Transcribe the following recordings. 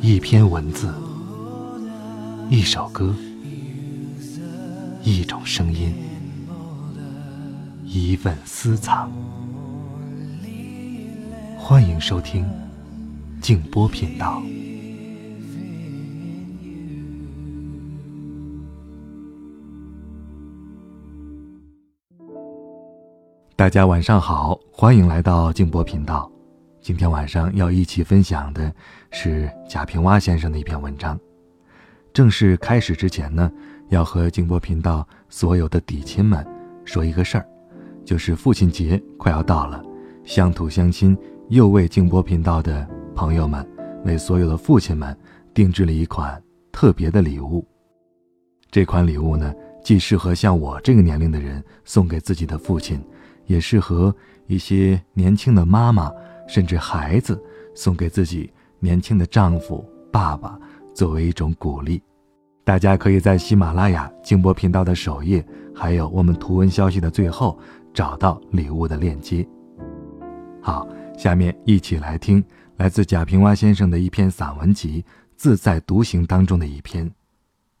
一篇文字，一首歌，一种声音，一份私藏。欢迎收听静波频道。大家晚上好，欢迎来到静波频道。今天晚上要一起分享的是贾平凹先生的一篇文章。正式开始之前呢，要和静波频道所有的底亲们说一个事儿，就是父亲节快要到了，乡土乡亲又为静波频道的朋友们，为所有的父亲们定制了一款特别的礼物。这款礼物呢，既适合像我这个年龄的人送给自己的父亲，也适合一些年轻的妈妈。甚至孩子送给自己年轻的丈夫、爸爸，作为一种鼓励。大家可以在喜马拉雅静波频道的首页，还有我们图文消息的最后，找到礼物的链接。好，下面一起来听来自贾平凹先生的一篇散文集《自在独行》当中的一篇：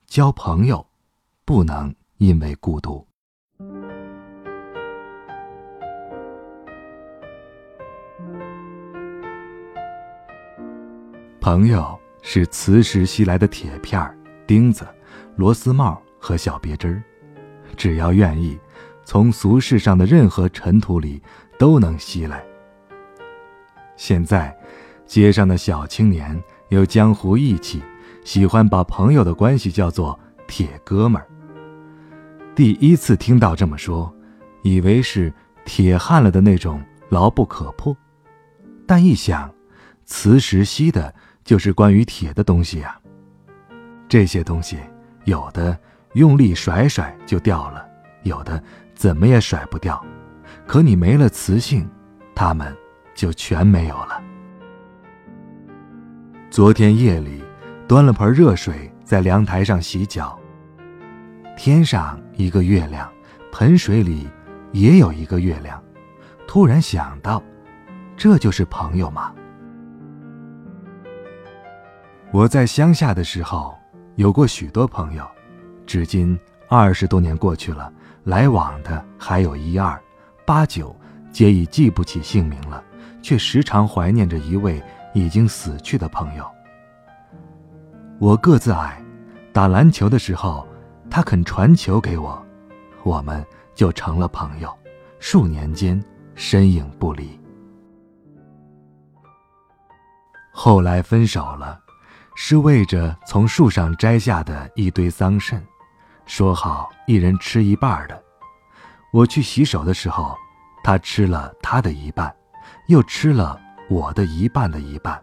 交朋友，不能因为孤独。朋友是磁石吸来的铁片、钉子、螺丝帽和小别针，只要愿意，从俗世上的任何尘土里都能吸来。现在，街上的小青年有江湖义气，喜欢把朋友的关系叫做“铁哥们儿”。第一次听到这么说，以为是铁焊了的那种牢不可破，但一想，磁石吸的。就是关于铁的东西呀。这些东西，有的用力甩甩就掉了，有的怎么也甩不掉。可你没了磁性，它们就全没有了。昨天夜里，端了盆热水在凉台上洗脚。天上一个月亮，盆水里也有一个月亮。突然想到，这就是朋友吗？我在乡下的时候，有过许多朋友，至今二十多年过去了，来往的还有一二，八九皆已记不起姓名了，却时常怀念着一位已经死去的朋友。我个子矮，打篮球的时候，他肯传球给我，我们就成了朋友，数年间身影不离。后来分手了。是为着从树上摘下的一堆桑葚，说好一人吃一半的。我去洗手的时候，他吃了他的一半，又吃了我的一半的一半。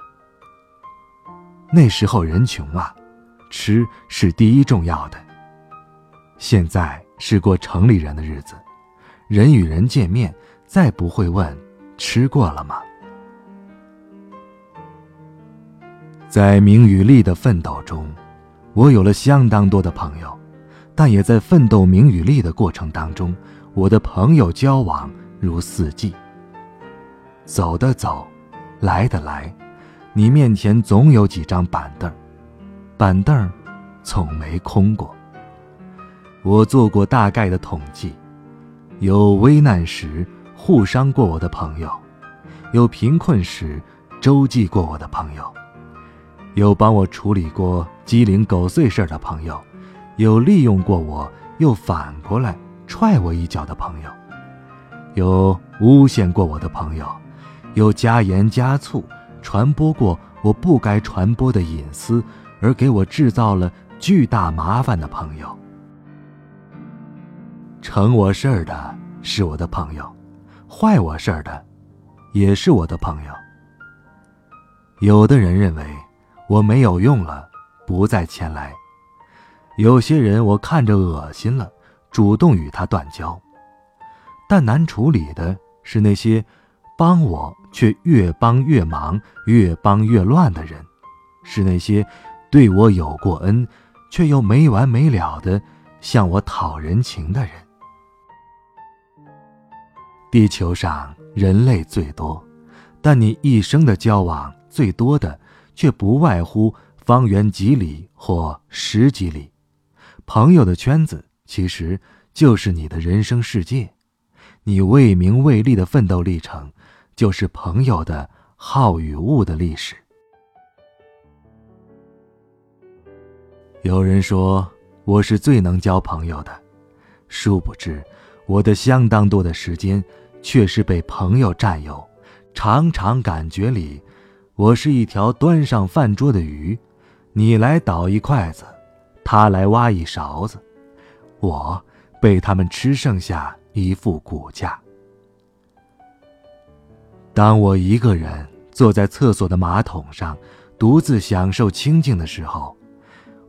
那时候人穷啊，吃是第一重要的。现在是过城里人的日子，人与人见面，再不会问吃过了吗？在名与利的奋斗中，我有了相当多的朋友，但也在奋斗名与利的过程当中，我的朋友交往如四季。走的走，来的来，你面前总有几张板凳，板凳从没空过。我做过大概的统计，有危难时互伤过我的朋友，有贫困时周济过我的朋友。有帮我处理过鸡零狗碎事儿的朋友，有利用过我又反过来踹我一脚的朋友，有诬陷过我的朋友，有加盐加醋传播过我不该传播的隐私而给我制造了巨大麻烦的朋友。成我事儿的是我的朋友，坏我事儿的也是我的朋友。有的人认为。我没有用了，不再前来。有些人我看着恶心了，主动与他断交。但难处理的是那些帮我却越帮越忙、越帮越乱的人，是那些对我有过恩却又没完没了的向我讨人情的人。地球上人类最多，但你一生的交往最多的。却不外乎方圆几里或十几里。朋友的圈子其实就是你的人生世界，你为名为利的奋斗历程，就是朋友的好与恶的历史。有人说我是最能交朋友的，殊不知我的相当多的时间却是被朋友占有。常常感觉里，我是一条端上饭桌的鱼，你来倒一筷子，他来挖一勺子，我被他们吃剩下一副骨架。当我一个人坐在厕所的马桶上，独自享受清静的时候，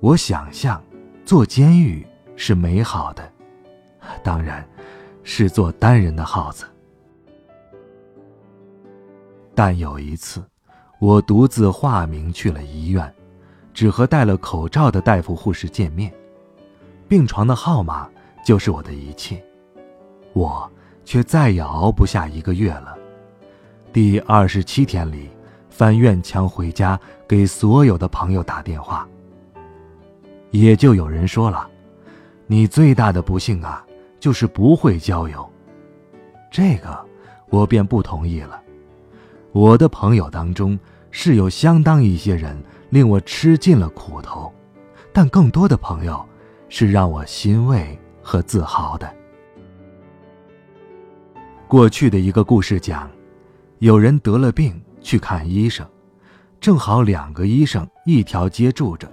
我想象，做监狱是美好的，当然，是做单人的耗子。但有一次，我独自化名去了医院，只和戴了口罩的大夫、护士见面。病床的号码就是我的一切，我却再也熬不下一个月了。第二十七天里，翻院墙回家，给所有的朋友打电话。也就有人说了：“你最大的不幸啊，就是不会交友。”这个，我便不同意了。我的朋友当中是有相当一些人令我吃尽了苦头，但更多的朋友是让我欣慰和自豪的。过去的一个故事讲，有人得了病去看医生，正好两个医生一条街住着，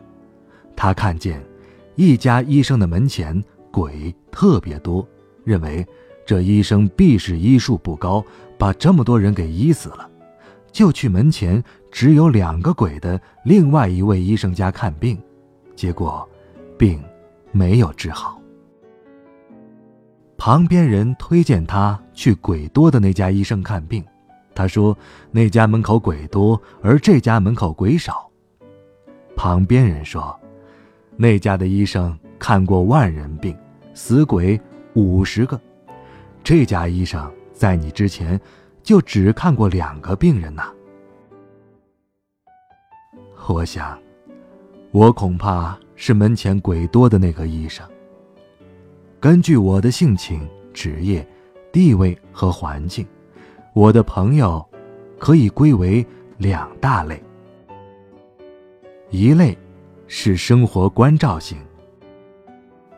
他看见一家医生的门前鬼特别多，认为这医生必是医术不高，把这么多人给医死了。就去门前只有两个鬼的另外一位医生家看病，结果，病没有治好。旁边人推荐他去鬼多的那家医生看病，他说那家门口鬼多，而这家门口鬼少。旁边人说，那家的医生看过万人病，死鬼五十个，这家医生在你之前。就只看过两个病人呐。我想，我恐怕是门前鬼多的那个医生。根据我的性情、职业、地位和环境，我的朋友可以归为两大类。一类是生活关照型，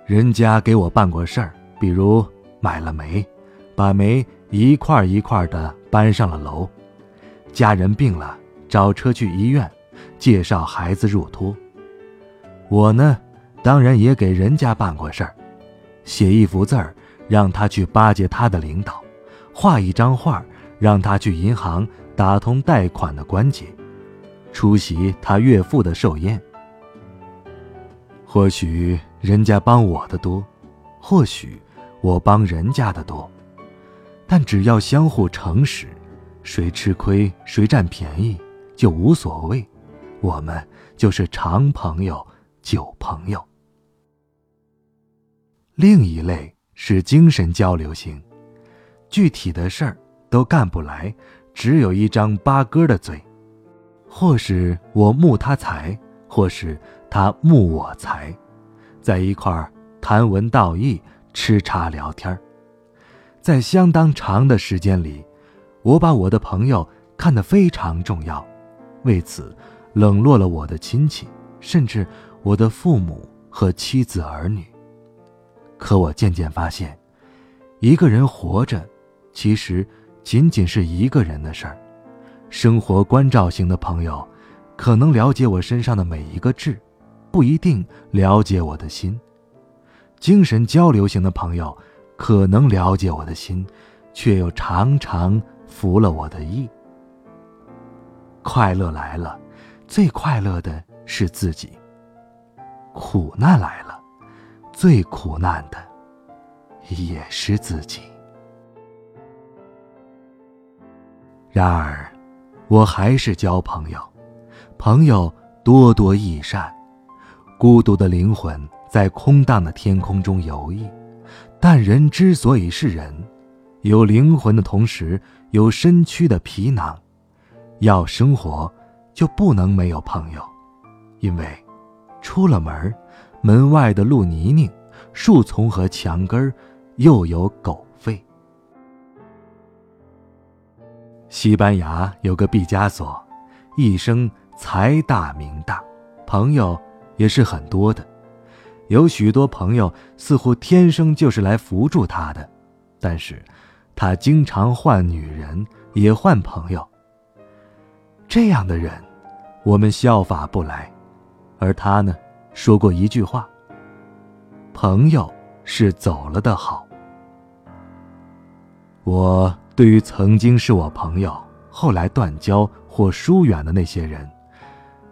人家给我办过事儿，比如买了煤，把煤。一块一块的搬上了楼，家人病了，找车去医院，介绍孩子入托。我呢，当然也给人家办过事儿，写一幅字儿，让他去巴结他的领导；画一张画，让他去银行打通贷款的关节；出席他岳父的寿宴。或许人家帮我的多，或许我帮人家的多。但只要相互诚实，谁吃亏谁占便宜就无所谓，我们就是长朋友、久朋友。另一类是精神交流型，具体的事儿都干不来，只有一张八哥的嘴，或是我慕他才，或是他慕我才，在一块儿谈文道义、吃茶聊天儿。在相当长的时间里，我把我的朋友看得非常重要，为此冷落了我的亲戚，甚至我的父母和妻子儿女。可我渐渐发现，一个人活着，其实仅仅是一个人的事儿。生活关照型的朋友，可能了解我身上的每一个痣，不一定了解我的心。精神交流型的朋友。可能了解我的心，却又常常服了我的意。快乐来了，最快乐的是自己；苦难来了，最苦难的也是自己。然而，我还是交朋友，朋友多多益善。孤独的灵魂在空荡的天空中游弋。但人之所以是人，有灵魂的同时有身躯的皮囊，要生活，就不能没有朋友，因为出了门，门外的路泥泞，树丛和墙根又有狗吠。西班牙有个毕加索，一生财大名大，朋友也是很多的，有许多朋友似乎天生就是来扶助他的，但是，他经常换女人，也换朋友。这样的人，我们效法不来，而他呢，说过一句话：“朋友是走了的好。”我对于曾经是我朋友，后来断交或疏远的那些人，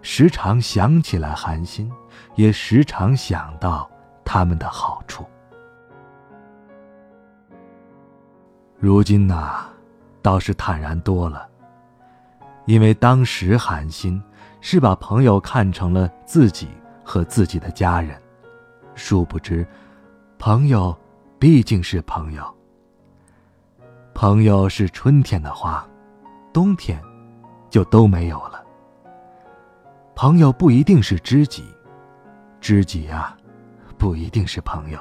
时常想起来寒心，也时常想到他们的好处。如今呐，倒是坦然多了。因为当时寒心是把朋友看成了自己和自己的家人，殊不知，朋友毕竟是朋友。朋友是春天的花，冬天就都没有了。朋友不一定是知己，知己啊，不一定是朋友，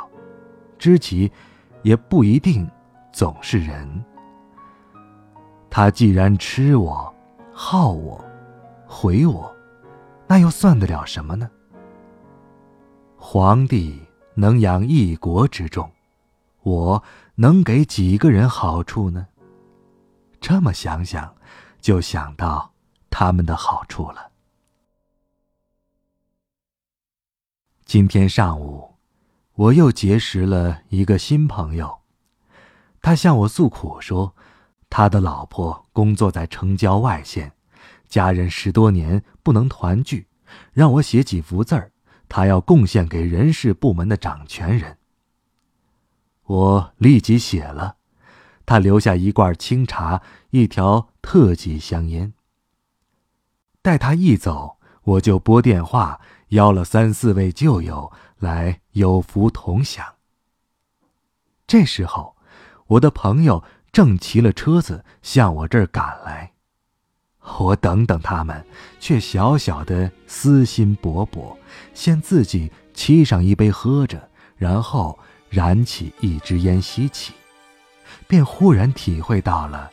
知己也不一定总是人。他既然吃我。耗我，毁我，那又算得了什么呢？皇帝能养一国之众，我能给几个人好处呢？这么想想，就想到他们的好处了。今天上午，我又结识了一个新朋友，他向我诉苦说。他的老婆工作在城郊外县，家人十多年不能团聚，让我写几幅字儿，他要贡献给人事部门的掌权人。我立即写了，他留下一罐清茶，一条特级香烟。待他一走，我就拨电话邀了三四位旧友来有福同享。这时候，我的朋友。正骑了车子向我这儿赶来，我等等他们，却小小的私心勃勃，先自己沏上一杯喝着，然后燃起一支烟吸起，便忽然体会到了，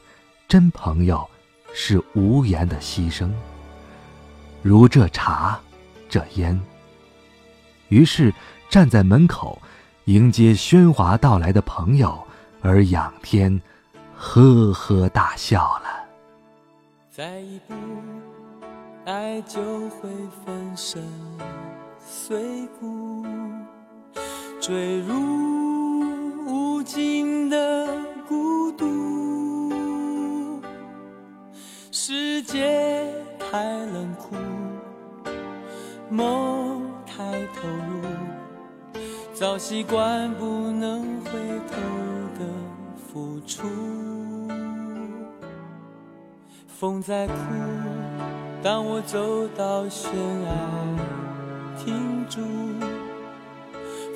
真朋友是无言的牺牲，如这茶，这烟。于是站在门口，迎接喧哗到来的朋友，而仰天。呵呵大笑了。再一步，爱就会粉身碎骨，坠入无尽的孤独。世界太冷酷，梦太投入，早习惯不能回头的付出。风在哭，当我走到悬崖，停住，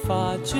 发觉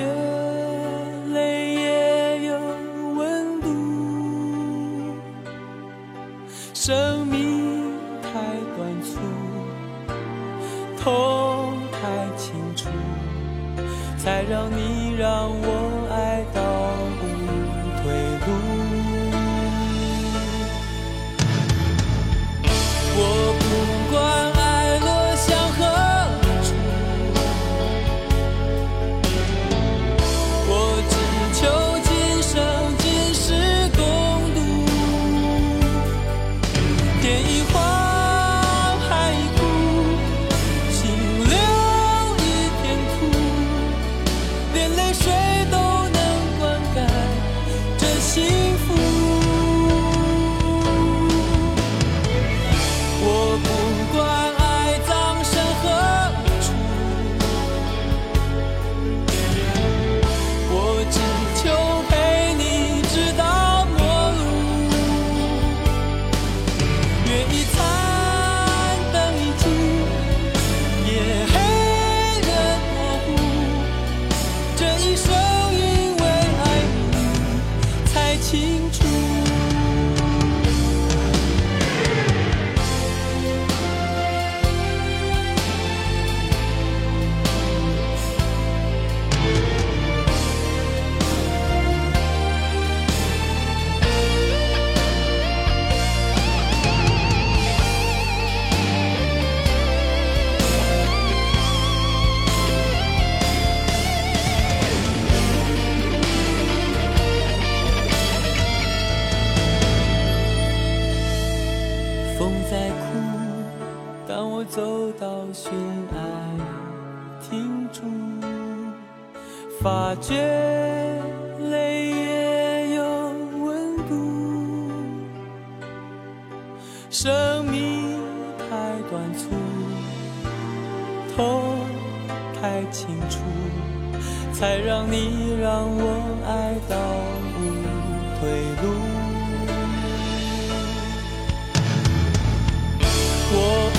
生命太短促，痛太清楚，才让你让我爱到无退路。我。